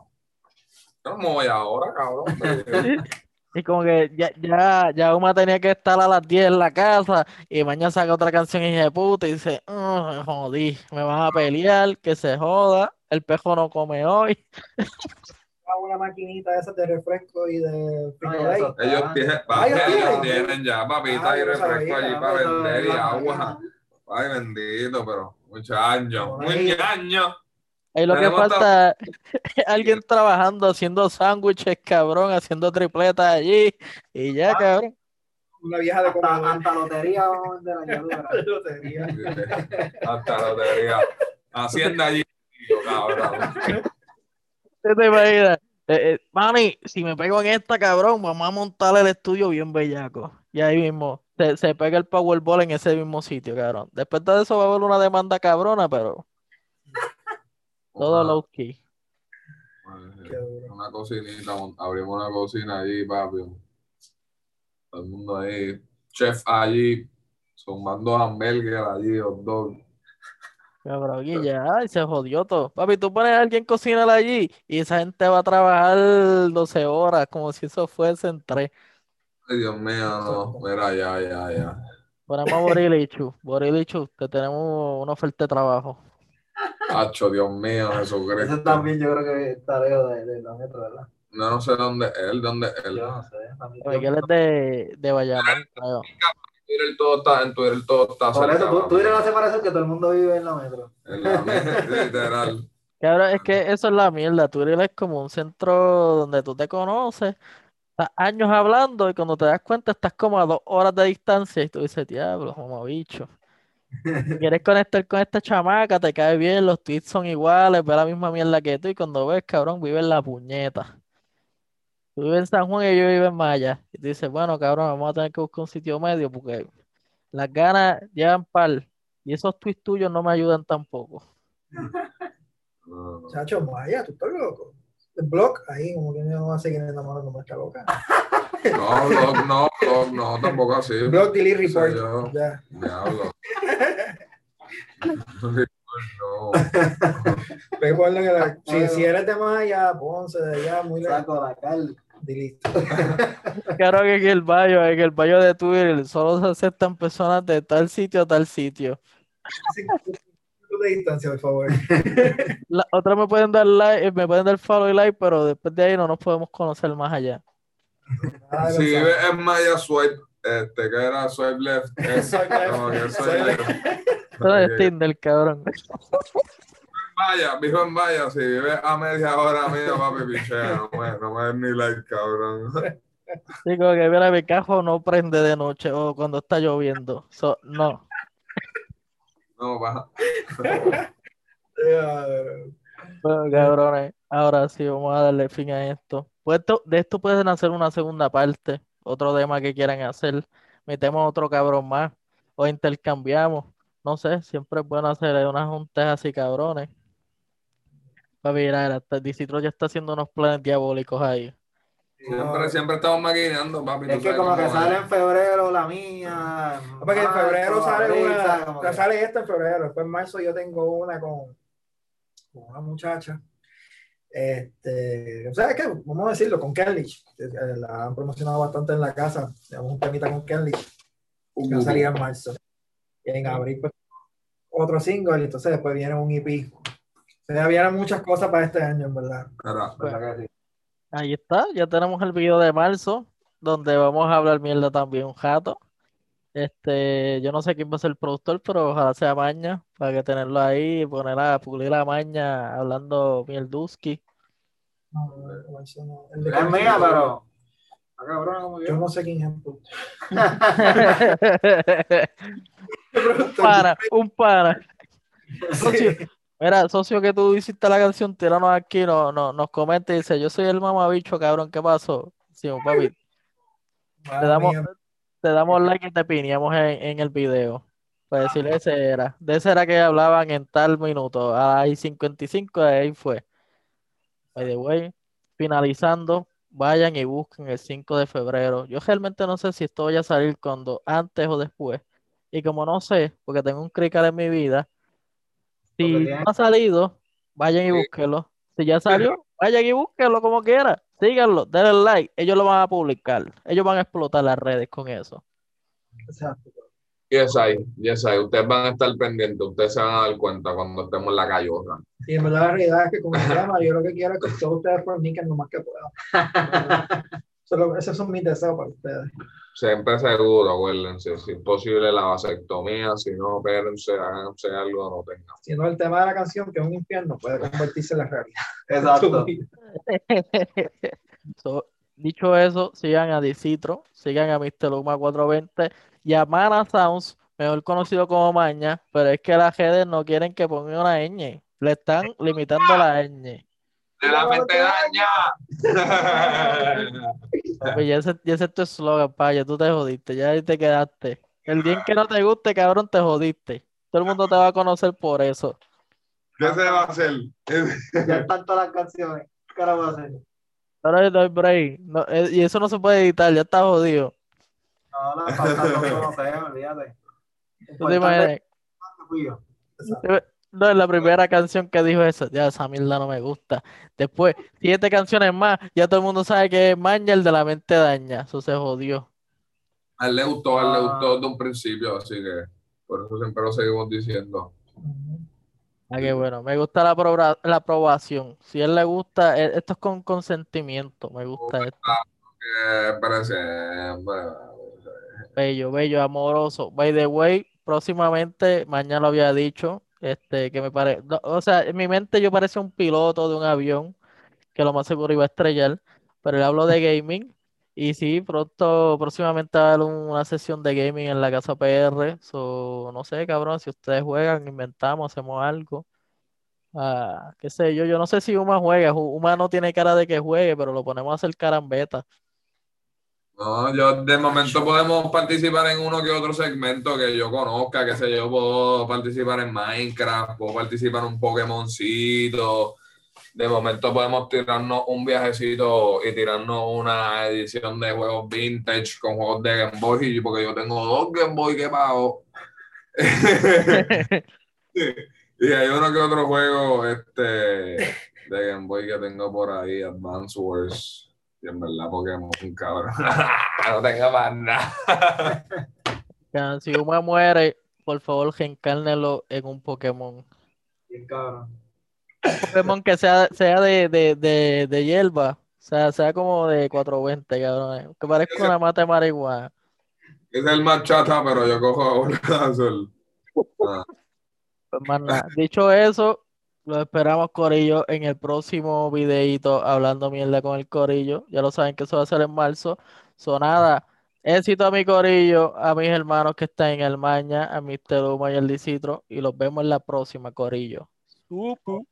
¿cómo voy ahora, cabrón? Y como que ya, ya, ya Uma tenía que estar a las 10 en la casa y mañana saca otra canción hija de puta y dice, "Ah, me jodí, me van a pelear, que se joda, el pejo no come hoy. Una maquinita esa de refresco y de. Ellos tienen, Ah, papi, ellos ellos tienen. ya papitas Ah, y refresco allí para vender y la agua. Ay, bendito, pero muchos años, muchos años. Ahí lo que falta es alguien trabajando, haciendo sándwiches, cabrón, haciendo tripletas allí y ya, cabrón. Una vieja de Hasta, hasta lotería vamos a vender allá, tú verás. Lotería. Hasta la lotería. Hacienda allí, cabrón. ¿Qué te imaginas? Eh, eh, Manny, si me pego en esta, cabrón, vamos a montar el estudio bien bellaco. Y ahí mismo se, se pega el Powerball en ese mismo sitio, cabrón. Después de eso va a haber una demanda cabrona, pero todo low key. Duro. Una cocinita, abrimos una cocina allí, papi. Todo el mundo ahí, chef allí, zumbando hamburgues allí, hot dog. Cabrón, y ya, y se jodió todo. Papi, tú pones a alguien cocinar allí y esa gente va a trabajar 12 horas, como si eso fuese en tres. Ay, Dios mío, no. Mira, ya, ya, ya. Ponemos a Borilichu. Borilichu, te tenemos una oferta de trabajo. Hacho, Dios mío, Jesucristo. Ese también yo creo que está lejos de, de la metro, ¿verdad? No, no sé dónde es él, dónde es él. Yo no sé. también- Oye, que él es de, de. En Twitter todo está, en Twitter todo está Por cerca, eso, tú, papi. tú eres la separación que todo el mundo vive en la metro. En la mente, literal. Cabrón, es que eso es la mierda. Twitter es como un centro donde tú te conoces, estás años hablando y cuando te das cuenta estás como a dos horas de distancia y tú dices, diablo, como bicho. Si quieres conectar con esta chamaca, te cae bien, los tweets son iguales, ve la misma mierda que tú y cuando ves, cabrón, vive en la puñeta. Tú vives en San Juan y yo vivo en Maya. Y tú dices, bueno, cabrón, vamos a tener que buscar un sitio medio porque las ganas llevan par. Y esos tweets tuyos no me ayudan tampoco. Chacho, vaya, tú estás loco. El blog, ahí, como que no va a seguir enamorado como esta loca. No, blog, no, blog, no, tampoco así. Blog, delete, report. Soy yo. Ya. Diablo. No. Ve, que la- si, si eres de Maya, Ponce, de allá, muy lejos, Saco la delete. Claro que en el baño, en el baño de Twitter, solo se aceptan personas de tal sitio a tal sitio. Sí, de distancia, por favor. La, otras me pueden dar like, eh, me pueden dar follow y like, pero después de ahí no nos podemos conocer más allá. Si mensaje. vives en Maya Swipe, este, que era Swipe Left, es, Swipe left. como que Swipe Swipe left. Left. Eso es. Tinder, cabrón. Maya, vivo en Maya, si vives a media hora mía, papi, pichea, no me, no me des ni like, cabrón. Sí, como que mira, mi cajo no prende de noche o cuando está lloviendo. So, no. No, va. Bueno, cabrones, ahora sí vamos a darle fin a esto. Pues esto- de esto pueden hacer una segunda parte, otro tema que quieran hacer. Metemos otro cabrón más o intercambiamos. No sé, siempre es bueno hacer unas juntas así cabrones. Papi, mira, Dicitro ya está haciendo unos planes diabólicos ahí. Siempre, siempre estamos maquinando, papi. Es que como que es. sale en febrero la mía. Porque en febrero sale una, sale esta en febrero, después en marzo yo tengo una con, con una muchacha. Este, o sea, es que vamos a decirlo, con Kelly, la han promocionado bastante en la casa, tenemos un temita con Kelly, que va a salir en marzo. Y en abril, pues, otro single, y entonces después viene un EP. Vienen muchas cosas para este año, en verdad. Espera, ¿Verdad que sí? Ahí está, ya tenemos el video de marzo, donde vamos a hablar mierda también un jato. Este, yo no sé quién va a ser el productor, pero ojalá sea Maña, para que tenerlo ahí y poner a pulir a Maña hablando mierduski. No, no. El de Es mía, yo- pero. Cabrón, como Yo no sé quién es el productor. Un pana, un pana. Socio, mira, socio que tú hiciste la canción, tíranos aquí, no, no, nos comenta y dice, yo soy el mamabicho, cabrón, ¿qué pasó? Sí, papi, te damos, mía. te damos like y te pineamos en, en el video. Para decirle ese era. De ese era que hablaban en tal minuto. A las 55 de ahí fue. By the way, finalizando, vayan y busquen el 5 de febrero. Yo realmente no sé si esto vaya a salir cuando, antes o después. Y como no sé, porque tengo un crical en mi vida, si no ha salido, vayan y Sí. búsquenlo. Si ya salió, vayan y búsquenlo como quiera. Síganlo, denle like. Ellos lo van a publicar. Ellos van a explotar las redes con eso. Exacto. Yes, I, yes, I. Ustedes van a estar pendientes, ustedes se van a dar cuenta cuando estemos en la callosa. Y en verdad la realidad es que como se llama, yo lo que quiero es que todos ustedes forniquen lo más que puedan. Solo, esos son mis deseos para ustedes. Siempre seguro, acuérdense. Si es posible la vasectomía, si no, espérense, háganse algo, no tengan. Si no, el tema de la canción, que es un infierno, puede convertirse en la realidad. Exacto. So, dicho eso, sigan a Dicitro, sigan a Mr. Luma 420 y a Mana Sounds, mejor conocido como Maña, pero es que las redes no quieren que ponga una ñ. Le están limitando la ñ. ¡De la mente daña! Papi, ya ese, ya ese es tu eslogan, paya, tú te jodiste, ya ahí te quedaste. El día en que no te guste, cabrón, te jodiste. Todo el mundo te va a conocer por eso. ¿Qué se va a hacer? Ya están todas las canciones. ¿Qué ahora voy a hacer? Ahora no hay break. No, eh, y eso no se puede editar, ya está jodido. No, pautas no conocemos, olvídate. ¿Tú te imaginas? No, es la primera canción que dijo eso. Ya, esa mierda no me gusta. Después, siete canciones más. Ya todo el mundo sabe que es Maña el de la mente daña. Eso se jodió. A él le gustó, a él le Ah. gustó desde un principio, así que por eso siempre lo seguimos diciendo. Ah, qué bueno. Me gusta la, la aprobación. Si a él le gusta, eh, esto es con consentimiento. Me gusta esto. Eh, parece, bueno, Bello, bello, amoroso. By the way, próximamente, mañana lo había dicho, este, que me parece, o sea, en mi mente yo parecía un piloto de un avión que lo más seguro iba a estrellar, pero le hablo de gaming y sí, pronto, próximamente va a haber un- una sesión de gaming en la casa PR, so, no sé, cabrón, si ustedes juegan, inventamos, hacemos algo. Ah, qué sé yo, yo no sé si Uma juega. Ju- Uma no tiene cara de que juegue, pero lo ponemos a hacer carambeta. No, yo de momento podemos participar en uno que otro segmento que yo conozca, qué sé yo, puedo participar en Minecraft, puedo participar en un Pokémoncito. De momento podemos tirarnos un viajecito y tirarnos una edición de juegos vintage con juegos de Game Boy, porque yo tengo dos Game Boy que pago. y hay uno que otro juego este, de Game Boy que tengo por ahí, Advance Wars. Y en verdad Pokémon, cabrón. no tengo más nada. Si Uma muere, por favor, reencárnelo en un Pokémon. Bien cabrón. Pokémon que sea, sea de, de, de, de hierba. O sea, sea como de 420, cabrón. Que parezca una mata de marihuana. Es el más chata, pero yo cojo un azul. Ah, Pues más nada. Dicho eso, lo esperamos, Corillo, en el próximo videito hablando mierda con el Corillo. Ya lo saben que eso va a ser en marzo. Sonada. Éxito a mi Corillo, a mis hermanos que están en el Maña, a Mr. Uma y el Dicitro. Y los vemos en la próxima, Corillo. Supu.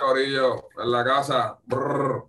Corillo, en la casa. Brrr.